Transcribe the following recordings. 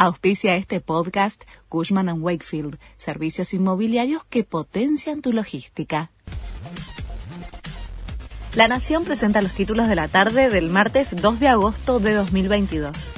Auspicia este podcast Cushman ⁇ Wakefield, servicios inmobiliarios que potencian tu logística. La Nación presenta los títulos de la tarde del martes 2 de agosto de 2022.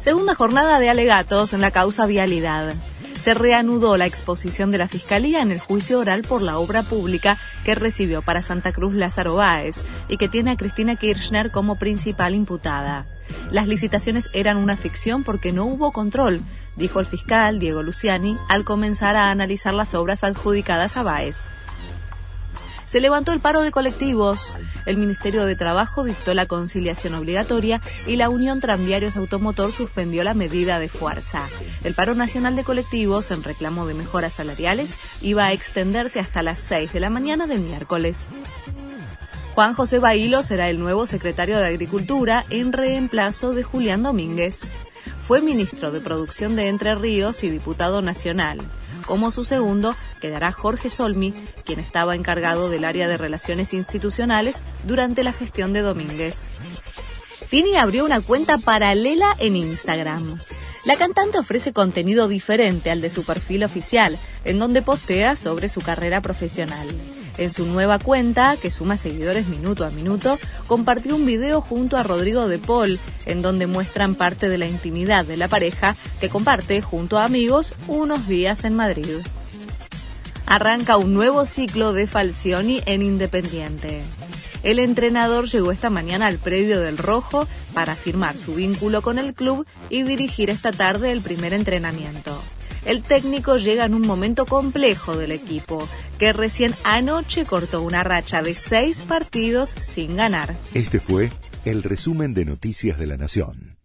Segunda jornada de alegatos en la causa vialidad se reanudó la exposición de la Fiscalía en el juicio oral por la obra pública que recibió para Santa Cruz Lázaro Báez y que tiene a Cristina Kirchner como principal imputada. Las licitaciones eran una ficción porque no hubo control, dijo el fiscal Diego Luciani al comenzar a analizar las obras adjudicadas a Báez se levantó el paro de colectivos. El Ministerio de Trabajo dictó la conciliación obligatoria y la Unión Tranviarios Automotor suspendió la medida de fuerza. El paro nacional de colectivos en reclamo de mejoras salariales iba a extenderse hasta las 6 de la mañana del miércoles. Juan José Bailo será el nuevo secretario de Agricultura en reemplazo de Julián Domínguez. Fue ministro de Producción de Entre Ríos y diputado nacional. Como su segundo quedará Jorge Solmi, quien estaba encargado del área de relaciones institucionales durante la gestión de Domínguez. Tini abrió una cuenta paralela en Instagram. La cantante ofrece contenido diferente al de su perfil oficial, en donde postea sobre su carrera profesional. En su nueva cuenta, que suma seguidores minuto a minuto, compartió un video junto a Rodrigo de Paul, en donde muestran parte de la intimidad de la pareja que comparte junto a amigos unos días en Madrid. Arranca un nuevo ciclo de Falcioni en Independiente. El entrenador llegó esta mañana al predio del Rojo para firmar su vínculo con el club y dirigir esta tarde el primer entrenamiento el técnico llega en un momento complejo del equipo, que recién anoche cortó una racha de seis partidos sin ganar. Este fue el resumen de Noticias de la Nación.